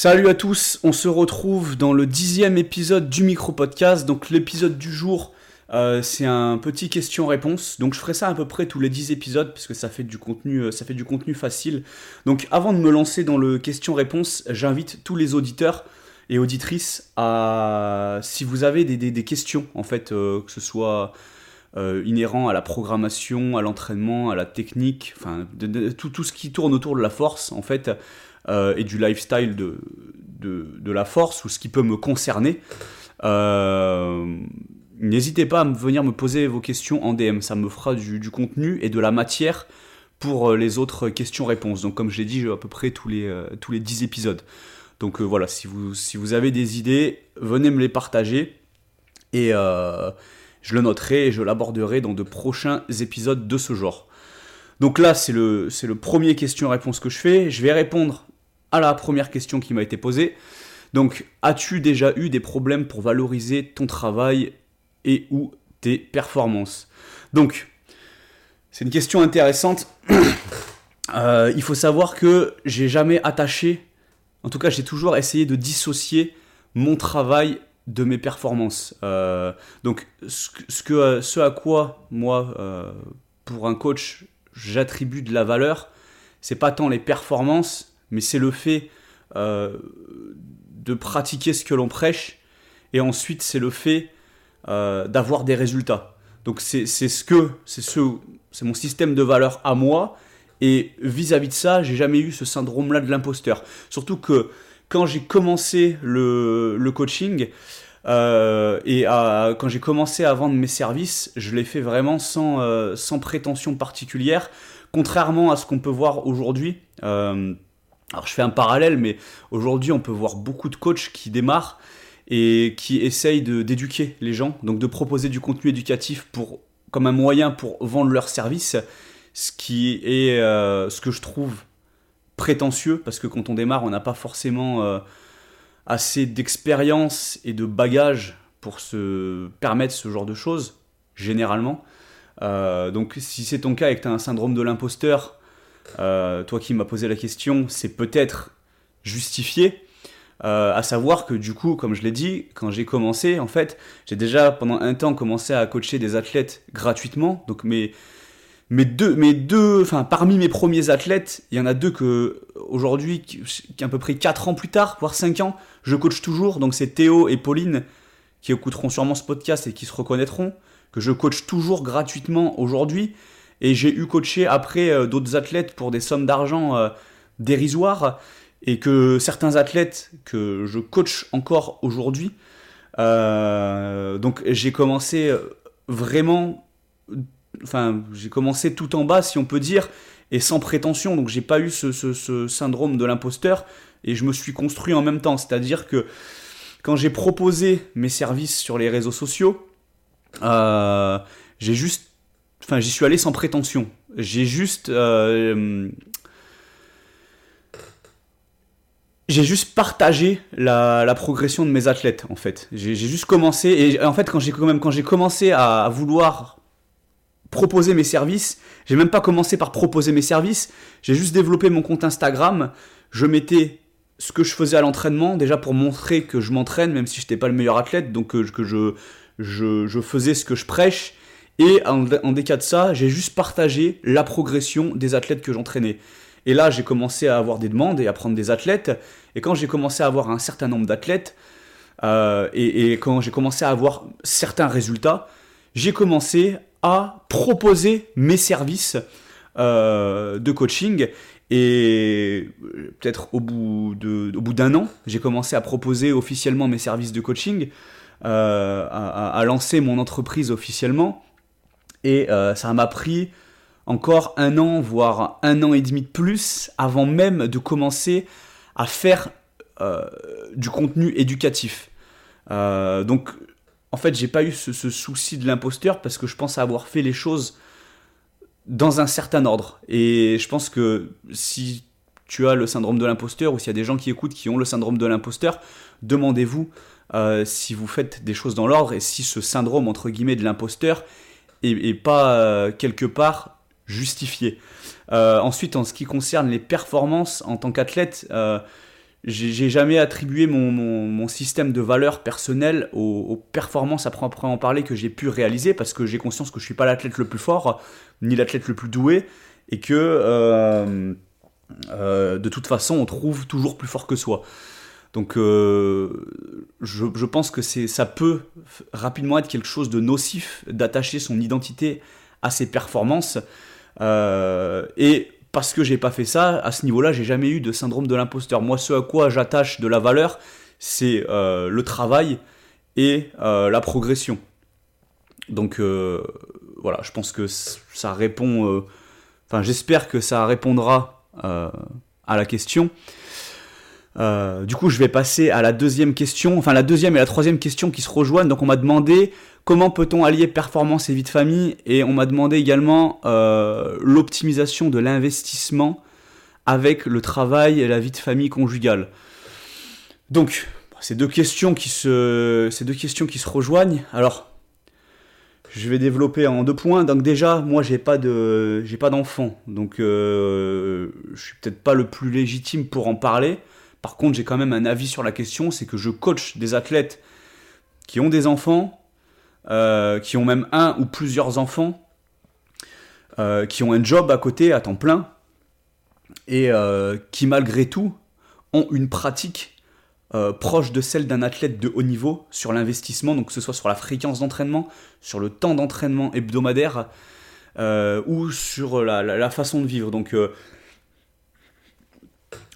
Salut à tous, on se retrouve dans le dixième épisode du micro podcast. Donc l'épisode du jour, euh, c'est un petit question-réponse. Donc je ferai ça à peu près tous les dix épisodes puisque ça fait du contenu, euh, ça fait du contenu facile. Donc avant de me lancer dans le question-réponse, j'invite tous les auditeurs et auditrices à, si vous avez des, questions en fait, euh, que ce soit inhérent à la programmation, à l'entraînement, à la technique, enfin tout, tout ce qui tourne autour de la force en fait. Euh, et du lifestyle de, la force ou ce qui peut me concerner. Euh, n'hésitez pas à venir me poser vos questions en DM, ça me fera du, contenu et de la matière pour euh, les autres questions-réponses. Donc comme je l'ai dit, à peu près tous les, tous les 10 épisodes. Donc voilà, si vous, si vous avez des idées, venez me les partager et je le noterai et je l'aborderai dans de prochains épisodes de ce genre. Donc là, c'est le, premier question-réponse que je fais. Je vais répondre à la première question qui m'a été posée. Donc, as-tu déjà eu des problèmes pour valoriser ton travail et ou tes performances? Donc, c'est une question intéressante. Euh, il faut savoir que j'ai jamais attaché, en tout cas j'ai toujours essayé de dissocier mon travail de mes performances. Euh, donc ce à quoi moi, euh, pour un coach, j'attribue de la valeur, c'est pas tant les performances, mais c'est le fait euh, de pratiquer ce que l'on prêche, et ensuite c'est le fait euh, d'avoir des résultats. Donc c'est ce que, c'est ce, c'est mon système de valeur à moi, et vis-à-vis de ça, j'ai jamais eu ce syndrome-là de l'imposteur. Surtout que quand j'ai commencé le, coaching, euh, et quand j'ai commencé à vendre mes services, je l'ai fait vraiment sans, sans prétention particulière, contrairement à ce qu'on peut voir aujourd'hui. Alors je fais un parallèle, mais aujourd'hui on peut voir beaucoup de coachs qui démarrent et qui essayent d'éduquer les gens, donc de proposer du contenu éducatif pour, comme un moyen pour vendre leurs services, ce qui est euh, ce que je trouve prétentieux, parce que quand on démarre on n'a pas forcément euh, assez d'expérience et de bagage pour se permettre ce genre de choses, généralement. Euh, donc si c'est ton cas et que tu as un syndrome de l'imposteur, euh, toi qui m'as posé la question, c'est peut-être justifié. Euh, à savoir que du coup, comme je l'ai dit, quand j'ai commencé, en fait, j'ai déjà pendant un temps commencé à coacher des athlètes gratuitement. Donc mes, mes deux, mes deux, enfin parmi mes premiers athlètes, il y en a deux que aujourd'hui, à peu près 4 ans plus tard, voire 5 ans, je coach toujours. Donc c'est Théo et Pauline qui écouteront sûrement ce podcast et qui se reconnaîtront, que je coach toujours gratuitement aujourd'hui. Et j'ai eu coaché après euh, d'autres athlètes pour des sommes d'argent euh, dérisoires et que certains athlètes que je coach encore aujourd'hui. Euh, donc j'ai commencé vraiment, enfin j'ai commencé tout en bas si on peut dire et sans prétention. Donc j'ai pas eu ce, syndrome de l'imposteur et je me suis construit en même temps. C'est-à-dire que quand j'ai proposé mes services sur les réseaux sociaux, j'ai juste Enfin, j'y suis allé sans prétention. J'ai juste. Euh, j'ai juste partagé la, progression de mes athlètes, en fait. J'ai juste commencé. Et en fait, quand j'ai quand même quand j'ai commencé à vouloir proposer mes services, j'ai même pas commencé par proposer mes services. J'ai juste développé mon compte Instagram. Je mettais ce que je faisais à l'entraînement, déjà pour montrer que je m'entraîne, même si je n'étais pas le meilleur athlète, donc euh, que, je, je, faisais ce que je prêche et en, en cas de ça, j'ai juste partagé la progression des athlètes que j'entraînais. Et là, j'ai commencé à avoir des demandes et à prendre des athlètes. Et quand j'ai commencé à avoir un certain nombre d'athlètes, euh, et, quand j'ai commencé à avoir certains résultats, j'ai commencé à proposer mes services euh, de coaching. Et peut-être au bout d'un an, j'ai commencé à proposer officiellement mes services de coaching, euh, à, lancer mon entreprise officiellement. Et euh, ça m'a pris encore un an, voire un an et demi de plus, avant même de commencer à faire du contenu éducatif. Donc, en fait, j'ai pas eu ce, souci de l'imposteur parce que je pense avoir fait les choses dans un certain ordre. Et je pense que si tu as le syndrome de l'imposteur ou s'il y a des gens qui écoutent qui ont le syndrome de l'imposteur, demandez-vous si vous faites des choses dans l'ordre et si ce syndrome entre guillemets de l'imposteur et, pas euh, quelque part justifié. Euh, ensuite, en ce qui concerne les performances en tant qu'athlète, euh, j'ai jamais attribué mon, système de valeurs personnelles aux, performances à proprement parler que j'ai pu réaliser parce que j'ai conscience que je suis pas l'athlète le plus fort ni l'athlète le plus doué et que euh, euh, de toute façon on trouve toujours plus fort que soi. Donc euh, je, pense que ça peut rapidement être quelque chose de nocif d'attacher son identité à ses performances. et parce que j'ai pas fait ça, à ce niveau-là, j'ai jamais eu de syndrome de l'imposteur. Moi, ce à quoi j'attache de la valeur, c'est euh, le travail et euh, la progression. Donc euh, voilà, je pense que ça répond. Enfin, j'espère que ça répondra à la question. Du coup, je vais passer à la deuxième question, enfin la deuxième et la troisième question qui se rejoignent. Donc, on m'a demandé Comment peut-on allier performance et vie de famille Et on m'a demandé également euh, l'optimisation de l'investissement avec le travail et la vie de famille conjugale. Donc, ces deux questions qui se, ces deux questions qui se rejoignent. Alors, je vais développer en deux points. Donc déjà, moi, j'ai pas de, j'ai pas d'enfant, donc euh, je suis peut-être pas le plus légitime pour en parler. Par contre, j'ai quand même un avis sur la question, c'est que je coach des athlètes qui ont des enfants euh, qui ont même un ou plusieurs enfants, euh, qui ont un job à côté à temps plein, et euh, qui malgré tout ont une pratique proche de celle d'un athlète de haut niveau sur l'investissement, donc que ce soit sur la fréquence d'entraînement, sur le temps d'entraînement hebdomadaire, ou sur la, la, façon de vivre. Donc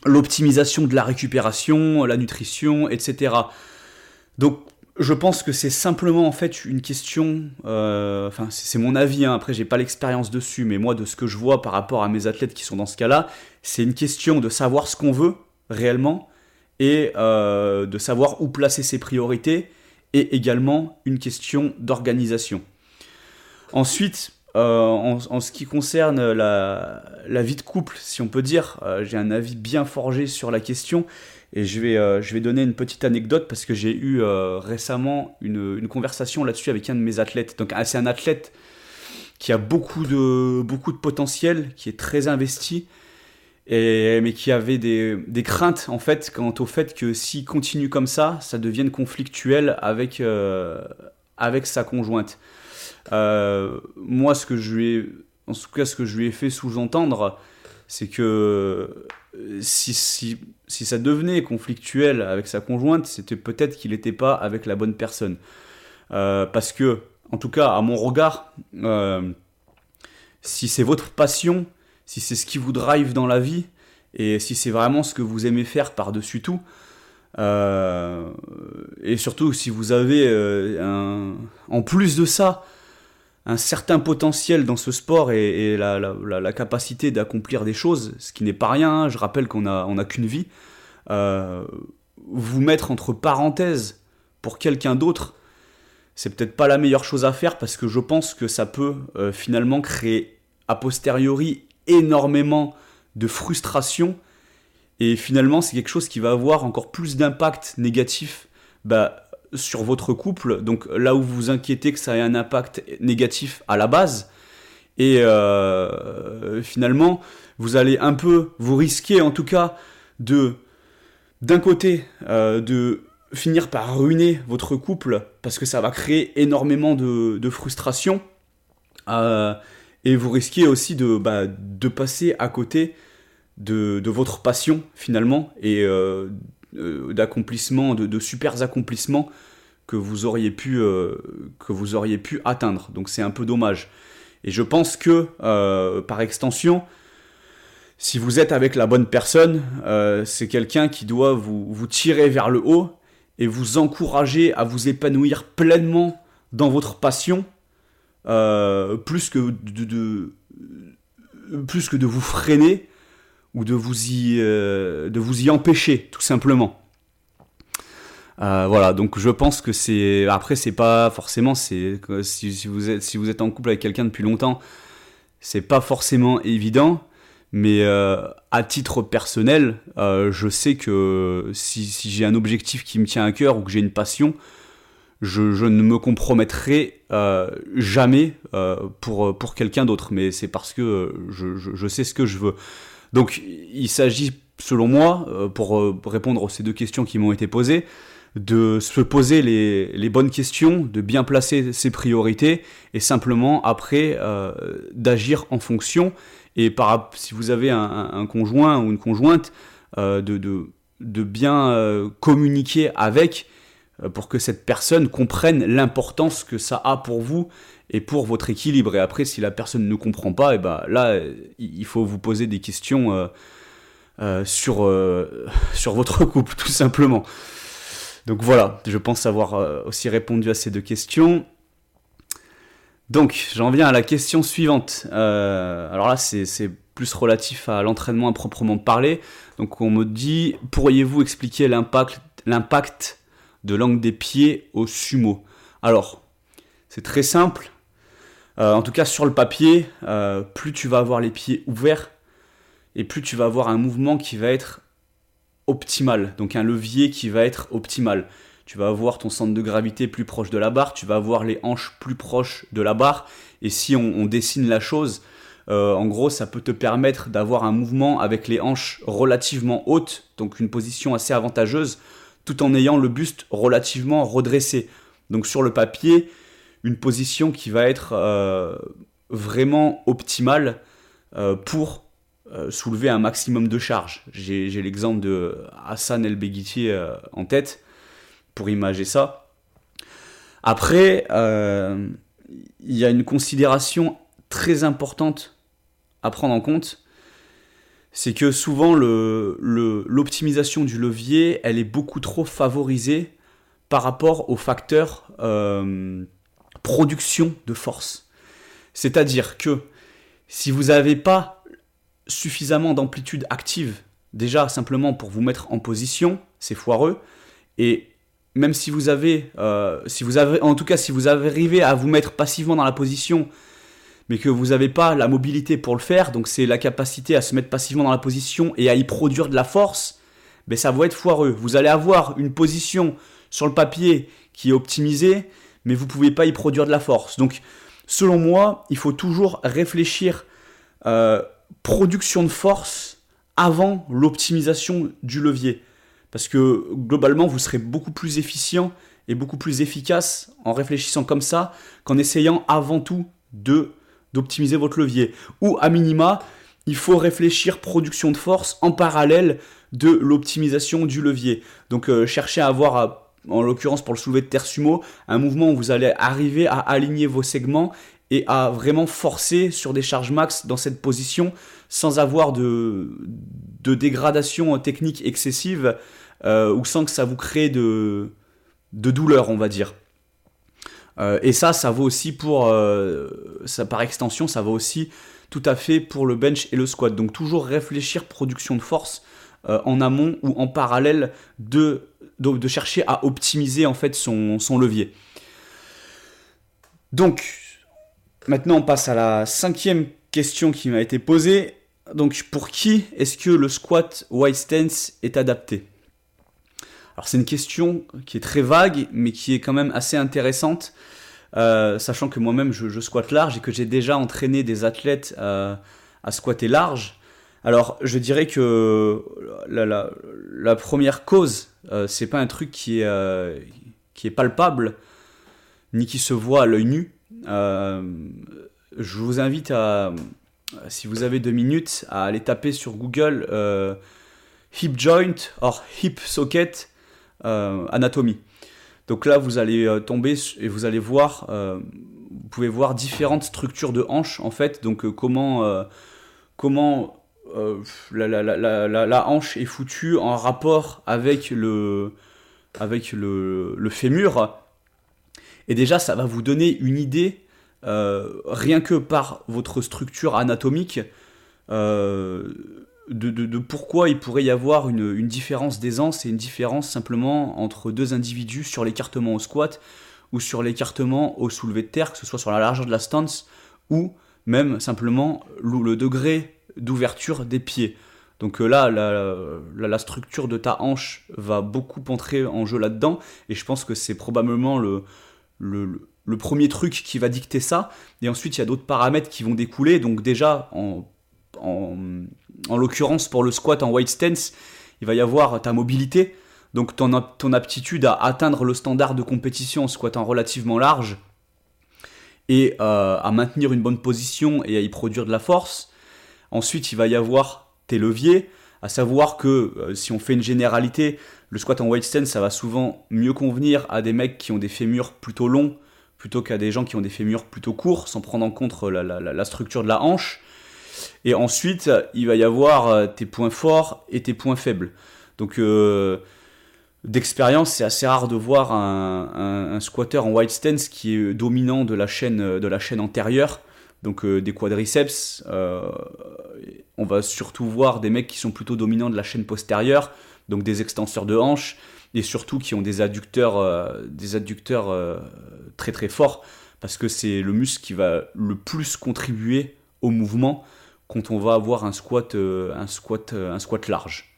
l'optimisation de la récupération, la nutrition, etc. Donc je pense que c'est simplement en fait une question, euh, enfin c'est mon avis, hein, après j'ai pas l'expérience dessus, mais moi de ce que je vois par rapport à mes athlètes qui sont dans ce cas-là, c'est une question de savoir ce qu'on veut réellement et euh, de savoir où placer ses priorités et également une question d'organisation. Ensuite, euh, en, ce qui concerne la, vie de couple, si on peut dire, j'ai un avis bien forgé sur la question et je vais, euh, je vais donner une petite anecdote parce que j'ai eu euh, récemment une, une conversation là-dessus avec un de mes athlètes. Donc c'est un athlète qui a beaucoup de, beaucoup de potentiel, qui est très investi, mais qui avait des, des, craintes en fait quant au fait que s'il continue comme ça, ça devienne conflictuel avec, euh, avec sa conjointe. Moi, ce que je lui ai, en tout cas, ce que je lui ai fait sous-entendre, c'est que si, si, si, ça devenait conflictuel avec sa conjointe, c'était peut-être qu'il n'était pas avec la bonne personne. Euh, parce que, en tout cas, à mon regard, euh, si c'est votre passion, si c'est ce qui vous drive dans la vie, et si c'est vraiment ce que vous aimez faire par-dessus tout, euh, et surtout si vous avez en plus de ça un certain potentiel dans ce sport et, la, capacité d'accomplir des choses, ce qui n'est pas rien, hein. je rappelle qu'on n'a qu'une vie, euh, vous mettre entre parenthèses pour quelqu'un d'autre, c'est peut-être pas la meilleure chose à faire parce que je pense que ça peut euh, finalement créer a posteriori énormément de frustration et finalement c'est quelque chose qui va avoir encore plus d'impact négatif bah, sur votre couple, donc là où vous inquiétez que ça ait un impact négatif à la base, et euh, finalement, vous allez un peu vous risquer en tout cas de, d'un côté, euh, de finir par ruiner votre couple parce que ça va créer énormément de, frustration, euh, et vous risquez aussi de, bah, de passer à côté de, de, votre passion finalement, et d'accomplissements, de, super accomplissements que vous auriez pu, euh, que vous auriez pu atteindre. Donc c'est un peu dommage. Et je pense que, euh, par extension, si vous êtes avec la bonne personne, c'est quelqu'un qui doit vous, tirer vers le haut et vous encourager à vous épanouir pleinement dans votre passion, de, plus que de vous freiner ou de vous y, euh, de vous y empêcher, tout simplement. Euh, voilà, donc je pense que c'est. Après, c'est pas forcément. C'est si, vous êtes si vous êtes en couple avec quelqu'un depuis longtemps, c'est pas forcément évident. Mais euh, à titre personnel, je sais que si, j'ai un objectif qui me tient à cœur ou que j'ai une passion, je, ne me compromettrai jamais pour, pour quelqu'un d'autre. Mais c'est parce que je, je, sais ce que je veux. Donc il s'agit selon moi, pour répondre à ces deux questions qui m'ont été posées, de se poser les, bonnes questions, de bien placer ses priorités et simplement après euh, d'agir en fonction. Et par, si vous avez un, conjoint ou une conjointe, euh, de, bien euh, communiquer avec pour que cette personne comprenne l'importance que ça a pour vous et pour votre équilibre. Et après, si la personne ne comprend pas, et ben là, il faut vous poser des questions sur, sur votre couple, tout simplement. Donc voilà, je pense avoir euh, aussi répondu à ces deux questions. Donc j'en viens à la question suivante. Euh, alors là, c'est plus relatif à l'entraînement à proprement parler. Donc on me dit, pourriez-vous expliquer l'impact de l'angle des pieds au sumo? Alors, c'est très simple. Euh, en tout cas sur le papier, plus tu vas avoir les pieds ouverts, et plus tu vas avoir un mouvement qui va être optimal, donc un levier qui va être optimal. Tu vas avoir ton centre de gravité plus proche de la barre, tu vas avoir les hanches plus proches de la barre, et si on, dessine la chose, euh, en gros, ça peut te permettre d'avoir un mouvement avec les hanches relativement hautes, donc une position assez avantageuse, tout en ayant le buste relativement redressé. Donc sur le papier, une position qui va être euh, vraiment optimale euh, pour euh, soulever un maximum de charge. J'ai l'exemple de Hassan El Beghiti en tête pour imager ça. Après, il y a une considération très importante à prendre en compte, c'est que souvent l'optimisation du levier, elle est beaucoup trop favorisée par rapport au facteur production de force. C'est-à-dire que si vous n'avez pas suffisamment d'amplitude active, déjà simplement pour vous mettre en position, c'est foireux. Et même si vous avez, euh, si vous avez, en tout cas, si vous arrivez à vous mettre passivement dans la position, mais que vous n'avez pas la mobilité pour le faire, donc c'est la capacité à se mettre passivement dans la position et à y produire de la force, ben ça va être foireux. Vous allez avoir une position sur le papier qui est optimisée, mais vous pouvez pas y produire de la force. Donc, selon moi, il faut toujours réfléchir euh, production de force avant l'optimisation du levier. Parce que globalement, vous serez beaucoup plus efficient et beaucoup plus efficace en réfléchissant comme ça qu'en essayant avant tout de d'optimiser votre levier. Ou à minima, il faut réfléchir production de force en parallèle de l'optimisation du levier. Donc euh, chercher à avoir, en l'occurrence pour le soulevé de terre sumo, un mouvement où vous allez arriver à aligner vos segments et à vraiment forcer sur des charges max dans cette position sans avoir de, dégradation technique excessive euh, ou sans que ça vous crée de, douleur, on va dire. Euh, et ça, ça vaut aussi pour, euh, par extension, ça vaut aussi tout à fait pour le bench et le squat. Donc toujours réfléchir production de force en amont ou en parallèle de, de, chercher à optimiser en fait son, son levier. Donc Maintenant, on passe à la cinquième question qui m'a été posée. Donc, pour qui est-ce que le squat wide stance est adapté? Alors, c'est une question qui est très vague, mais qui est quand même assez intéressante, euh, sachant que moi-même, je, squatte large et que j'ai déjà entraîné des athlètes euh, à squatter large. Alors, je dirais que la, première cause, c'est pas un truc qui est, qui est palpable, ni qui se voit à l'œil nu. Euh, je vous invite à, si vous avez deux minutes, à aller taper sur Google euh, hip joint or hip socket euh, anatomie. Donc là, vous allez tomber et vous allez voir, vous pouvez voir différentes structures de hanches en fait. Donc comment, comment la, la, hanche est foutue en rapport avec le, avec le fémur. Et déjà, ça va vous donner une idée, euh, rien que par votre structure anatomique, euh, de, pourquoi il pourrait y avoir une, différence d'aisance et une différence simplement entre deux individus sur l'écartement au squat ou sur l'écartement au soulevé de terre, que ce soit sur la largeur de la stance ou même simplement le degré d'ouverture des pieds. Donc euh, là, la, structure de ta hanche va beaucoup entrer en jeu là-dedans, et je pense que c'est probablement le, premier truc qui va dicter ça. Et ensuite, il y a d'autres paramètres qui vont découler. Donc déjà, en l'occurrence pour le squat en white stance, il va y avoir ta mobilité, donc ton, ton aptitude à atteindre le standard de compétition en squattant relativement large et euh, à maintenir une bonne position et à y produire de la force. Ensuite, il va y avoir tes leviers, à savoir que euh, si on fait une généralité, le squat en white stance, ça va souvent mieux convenir à des mecs qui ont des fémurs plutôt longs plutôt qu'à des gens qui ont des fémurs plutôt courts, sans prendre en compte la, structure de la hanche. Et ensuite, il va y avoir euh, tes points forts et tes points faibles. Donc, d'expérience, c'est assez rare de voir un, squatter en white stance qui est dominant de la chaîne, de la chaîne antérieure, donc euh, des quadriceps. Euh, on va surtout voir des mecs qui sont plutôt dominants de la chaîne postérieure, donc des extenseurs de hanches, et surtout qui ont des adducteurs, euh, des adducteurs très très forts, parce que c'est le muscle qui va le plus contribuer au mouvement quand on va avoir un squat, un squat, un squat large.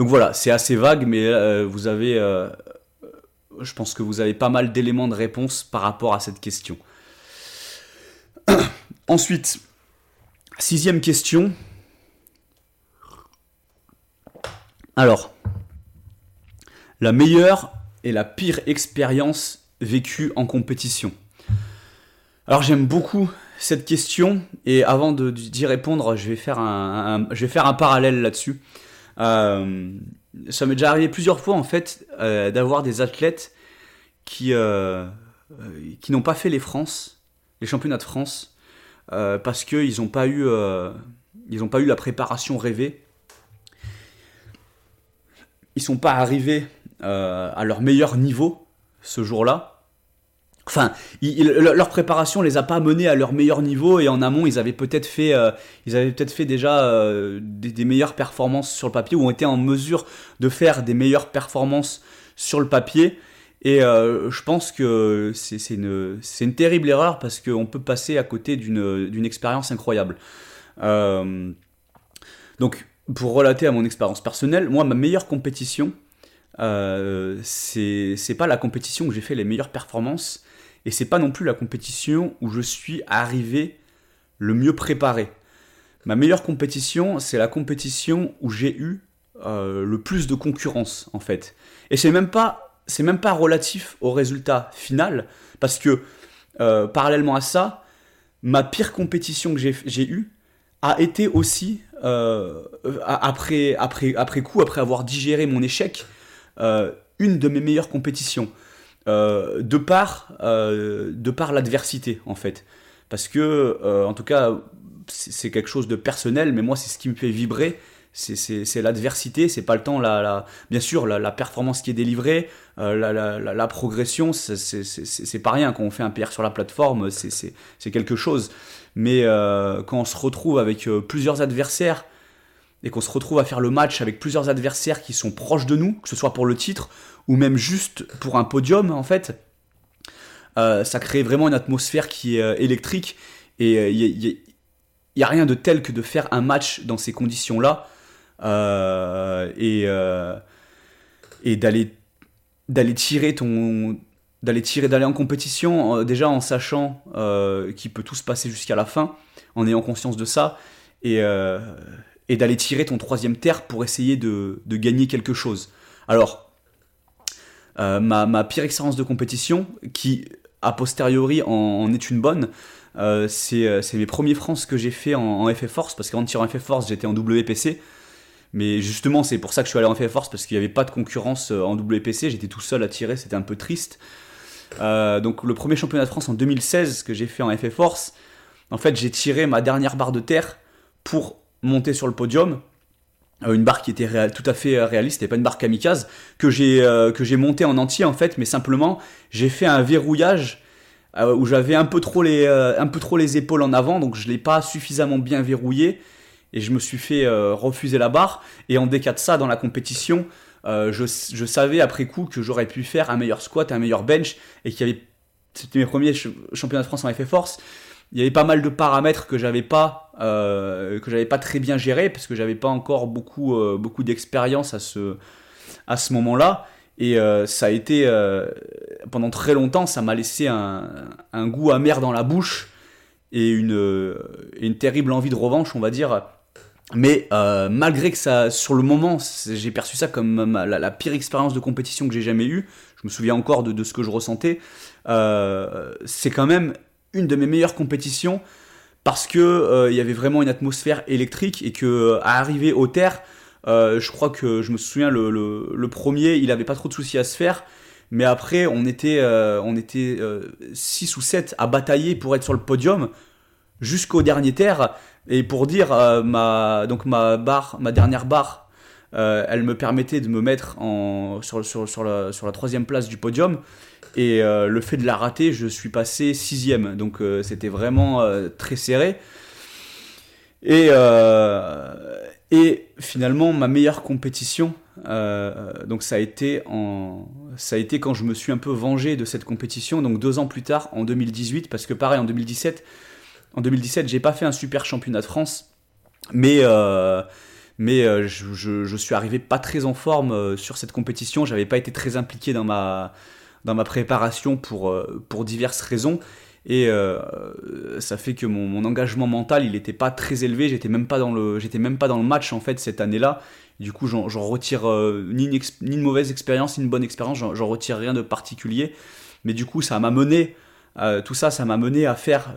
Donc voilà, c'est assez vague, mais euh, vous avez, euh, je pense que vous avez pas mal d'éléments de réponse par rapport à cette question. Ensuite, sixième question. Alors, la meilleure et la pire expérience vécue en compétition. Alors j'aime beaucoup cette question et avant d'y répondre, je vais faire je vais faire un parallèle là-dessus. Euh, ça m'est déjà arrivé plusieurs fois en fait euh, d'avoir des athlètes qui, euh, qui n'ont pas fait les France, les championnats de France, parce qu'ils n'ont pas eu ils pas eu la préparation rêvée. Ils sont pas arrivés à leur meilleur niveau ce jour-là. Enfin, leur préparation les a pas menés à leur meilleur niveau et en amont ils avaient peut-être fait, euh, ils avaient peut-être fait déjà euh, des, meilleures performances sur le papier ou ont été en mesure de faire des meilleures performances sur le papier. Et euh, je pense que c'est une, terrible erreur parce qu'on peut passer à côté d'une expérience incroyable. donc, pour relater à mon expérience personnelle, moi ma meilleure compétition, c'est pas la compétition où j'ai fait les meilleures performances et c'est pas non plus la compétition où je suis arrivé le mieux préparé. Ma meilleure compétition, c'est la compétition où j'ai eu euh, le plus de concurrence en fait. Et c'est même pas, c'est même pas relatif au résultat final, parce que euh, parallèlement à ça, ma pire compétition que j'ai eue a été aussi euh, après, après, après coup, après avoir digéré mon échec, une de mes meilleures compétitions. Euh, de par, euh, par l'adversité en fait. Parce que, euh, en tout cas, c'est quelque chose de personnel, mais moi c'est ce qui me fait vibrer, c'est l'adversité, c'est pas le temps, la, bien sûr la, performance qui est délivrée, la, la, progression, c'est pas rien, quand on fait un PR sur la plateforme, c'est quelque chose. Mais quand on se retrouve avec plusieurs adversaires, et qu'on se retrouve à faire le match avec plusieurs adversaires qui sont proches de nous, que ce soit pour le titre ou même juste pour un podium en fait, euh, ça crée vraiment une atmosphère qui est euh, électrique et il euh, n'y a, rien de tel que de faire un match dans ces conditions-là et, et d'aller d'aller tirer ton d'aller tirer d'aller en compétition déjà en sachant qu'il peut tout se passer jusqu'à la fin en ayant conscience de ça et et d'aller tirer ton troisième terre pour essayer de, gagner quelque chose. Alors, euh, ma, pire expérience de compétition, qui a posteriori en, est une bonne, euh, euh, c'est mes premiers France que j'ai fait en, en FF Force, parce qu'avant de tirer en FF Force, j'étais en WPC. Mais justement, c'est pour ça que je suis allé en FF Force, parce qu'il n'y avait pas de concurrence en WPC, j'étais tout seul à tirer, c'était un peu triste. donc le premier championnat de France en 2016 que j'ai fait en FF Force, en fait j'ai tiré ma dernière barre de terre pour monter sur le podium. Euh, une barre qui était tout à fait euh, réaliste, c'était pas une barre kamikaze, que j'ai euh, que j'ai monté en entier en fait, mais simplement j'ai fait un verrouillage où j'avais un peu trop les un peu trop les épaules en avant, donc je l'ai pas suffisamment bien verrouillé et je me suis fait refuser la barre. Et en décat de ça dans la compétition, je, je, savais après coup que j'aurais pu faire un meilleur squat, un meilleur bench et qu'il avait c'était mes premiers championnats de France en FF Force il y avait pas mal de paramètres que j'avais pas euh, que j'avais pas très bien géré parce que j'avais pas encore beaucoup euh, beaucoup d'expérience à ce à ce moment-là. Et euh, ça a été pendant très longtemps ça m'a laissé un, un, goût amer dans la bouche et une, une terrible envie de revanche, on va dire. Mais malgré que ça, sur le moment, j'ai perçu ça comme la, pire expérience de compétition que j'ai jamais eue, je me souviens encore de, de ce que je ressentais, c'est quand même une de mes meilleures compétitions parce que euh, y avait vraiment une atmosphère électrique et que euh, à arriver au terre, euh, je crois que je me souviens le, premier, il avait pas trop de soucis à se faire. Mais après, on était, on était 6 ou 7 à batailler pour être sur le podium jusqu'au dernier terre. Et pour dire, ma, donc ma barre, ma dernière barre, elle me permettait de me mettre sur, la, troisième place du podium. Et euh, le fait de la rater, je suis passé sixième. Donc euh, c'était vraiment euh, très serré. Et, finalement, ma meilleure compétition, donc ça a, été ça a été quand je me suis un peu vengé de cette compétition. Donc deux ans plus tard, en 2018, parce que pareil, en 2017, en 2017, j'ai pas fait un super championnat de France, mais mais je, je, je, suis arrivé pas très en forme sur cette compétition. J'avais pas été très impliqué dans ma dans ma préparation pour, euh, pour diverses raisons. Et euh, ça fait que mon, engagement mental, il n'était pas très élevé. J'étais même pas dans le, j'étais même pas dans le match en fait cette année-là. Du coup, j'en retire euh, ni, une mauvaise expérience, ni une bonne expérience. J'en retire rien de particulier. Mais du coup, ça m'a mené, tout ça, ça m'a mené à faire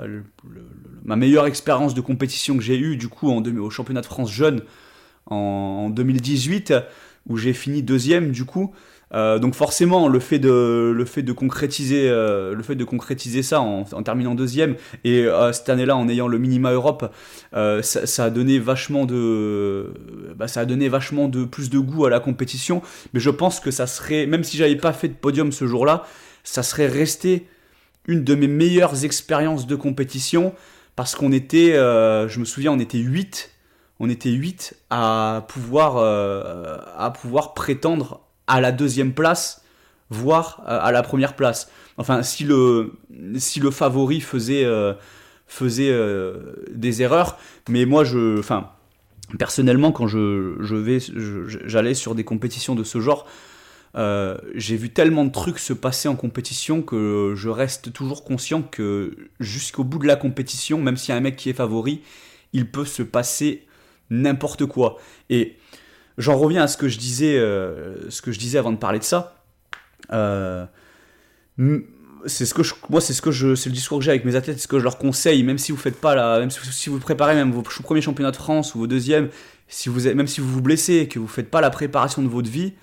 ma meilleure expérience de compétition que j'ai eue. Du coup, au championnat de France jeune en, en 2018, où j'ai fini deuxième. Du coup, euh, donc forcément, le fait de, le fait de concrétiser, euh, le fait de concrétiser ça en, terminant deuxième et euh, cette année-là en ayant le minima Europe, ça, a donné vachement de, bah, ça a donné vachement de plus de goût à la compétition. Mais je pense que ça serait, même si j'avais pas fait de podium ce jour-là, ça serait resté une de mes meilleures expériences de compétition parce qu'on était, je me souviens, on était 8 on était 8 à pouvoir, à pouvoir prétendre à la deuxième place, voire euh, à la première place. Enfin, si le, favori faisait, euh, euh, des erreurs, mais moi, je, enfin, personnellement, quand je, je vais, j'allais sur des compétitions de ce genre, j'ai vu tellement de trucs se passer en compétition que je reste toujours conscient que jusqu'au bout de la compétition, même s'il y a un mec qui est favori, il peut se passer n'importe quoi. Et j'en reviens à ce que je disais, euh, ce que je disais avant de parler de ça. Euh, c'est ce que je, moi, c'est ce que je, c'est le discours que j'ai avec mes athlètes, c'est ce que je leur conseille, même si vous faites pas la, même si, vous préparez même vos premiers championnats de France ou vos deuxièmes, si vous, même si vous vous blessez et que vous faites pas la préparation de votre vie,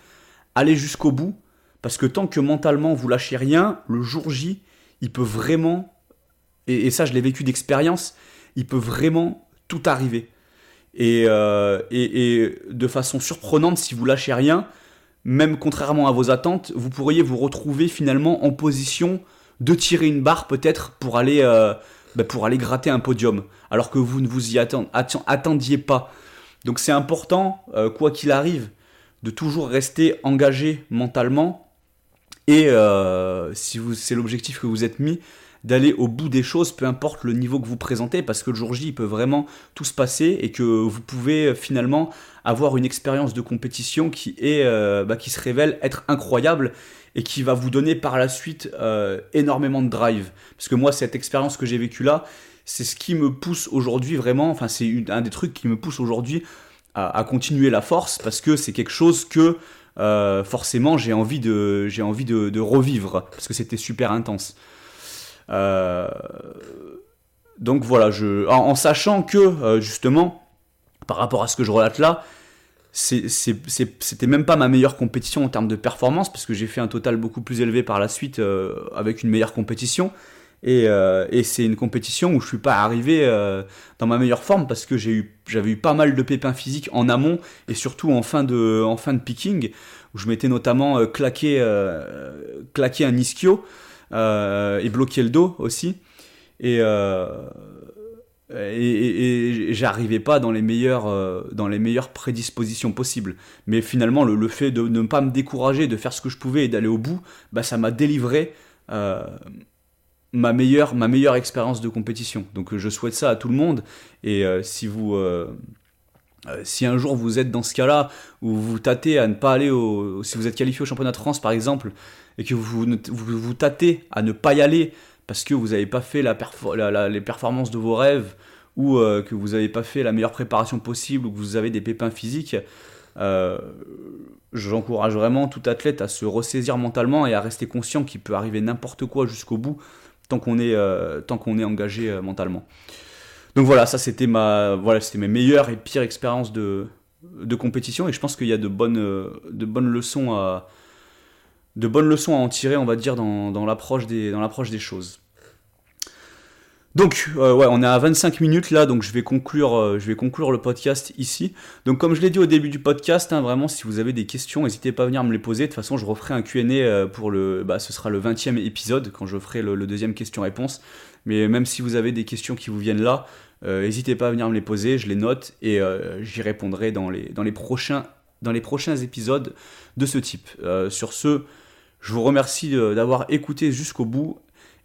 allez jusqu'au bout, parce que tant que mentalement vous lâchez rien, le jour J, il peut vraiment, et ça je l'ai vécu d'expérience, il peut vraiment tout arriver. Euh, et, et, de façon surprenante, si vous lâchez rien, même contrairement à vos attentes, vous pourriez vous retrouver finalement en position de tirer une barre peut-être pour aller euh, bah, pour aller gratter un podium, alors que vous ne vous y attendiez pas. Donc c'est important, euh, quoi qu'il arrive, de toujours rester engagé mentalement. Et si c'est l'objectif que vous êtes mis, d'aller au bout des choses, peu importe le niveau que vous présentez, parce que le jour J, il peut vraiment tout se passer et que vous pouvez euh, finalement avoir une expérience de compétition qui, est, euh, bah, qui se révèle être incroyable et qui va vous donner par la suite euh, énormément de drive. Parce que moi, cette expérience que j'ai vécue là, c'est ce qui me pousse aujourd'hui vraiment, enfin c'est un des trucs qui me pousse aujourd'hui à, continuer la force, parce que c'est quelque chose que forcément j'ai envie, de, j'ai envie de revivre, parce que c'était super intense. Euh, donc voilà, en, sachant que euh, justement, par rapport à ce que je relate là, c'était même pas ma meilleure compétition en termes de performance, parce que j'ai fait un total beaucoup plus élevé par la suite euh, avec une meilleure compétition. Et, c'est une compétition où je suis pas arrivé dans ma meilleure forme parce que j'avais eu pas mal de pépins physiques en amont et surtout en fin de picking où je m'étais notamment claqué un ischio et bloquer le dos aussi. Et, euh, et, j'arrivais pas dans les meilleures euh, dans les meilleures prédispositions possibles. Mais finalement le, fait de, ne pas me décourager de faire ce que je pouvais et d'aller au bout bah ça m'a délivré ma meilleure ma meilleure expérience de compétition. Donc je souhaite ça à tout le monde. Et si vous si un jour vous êtes dans ce cas-là, où vous tâtez à ne pas aller au. Si vous êtes qualifié au championnat de France par exemple, et que vous vous, tâtez à ne pas y aller parce que vous n'avez pas fait les performances de vos rêves ou euh, que vous n'avez pas fait la meilleure préparation possible ou que vous avez des pépins physiques, euh, j'encourage vraiment tout athlète à se ressaisir mentalement et à rester conscient qu'il peut arriver n'importe quoi jusqu'au bout tant qu'on est, euh, tant qu'on est engagé mentalement. Donc voilà, ça c'était ma, voilà, mes meilleures et pires expériences de, compétition et je pense qu'il y a de bonnes, bonnes leçons à, en tirer, on va dire, dans, l'approche des, choses. Donc, euh, ouais, on est à 25 minutes là, donc je vais conclure, euh, je vais conclure le podcast ici. Donc, comme je l'ai dit au début du podcast, hein, vraiment, si vous avez des questions, n'hésitez pas à venir me les poser. De toute façon, je referai un Q&A euh, pour le, bah, ce sera le 20e épisode quand je ferai le, deuxième question-réponse. Mais même si vous avez des questions qui vous viennent là, n'hésitez pas à venir me les poser, je les note et j'y répondrai dans les, dans les prochains, épisodes de ce type. sur ce, je vous remercie d'avoir écouté jusqu'au bout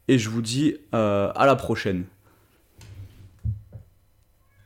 et je vous dis euh, à la prochaine.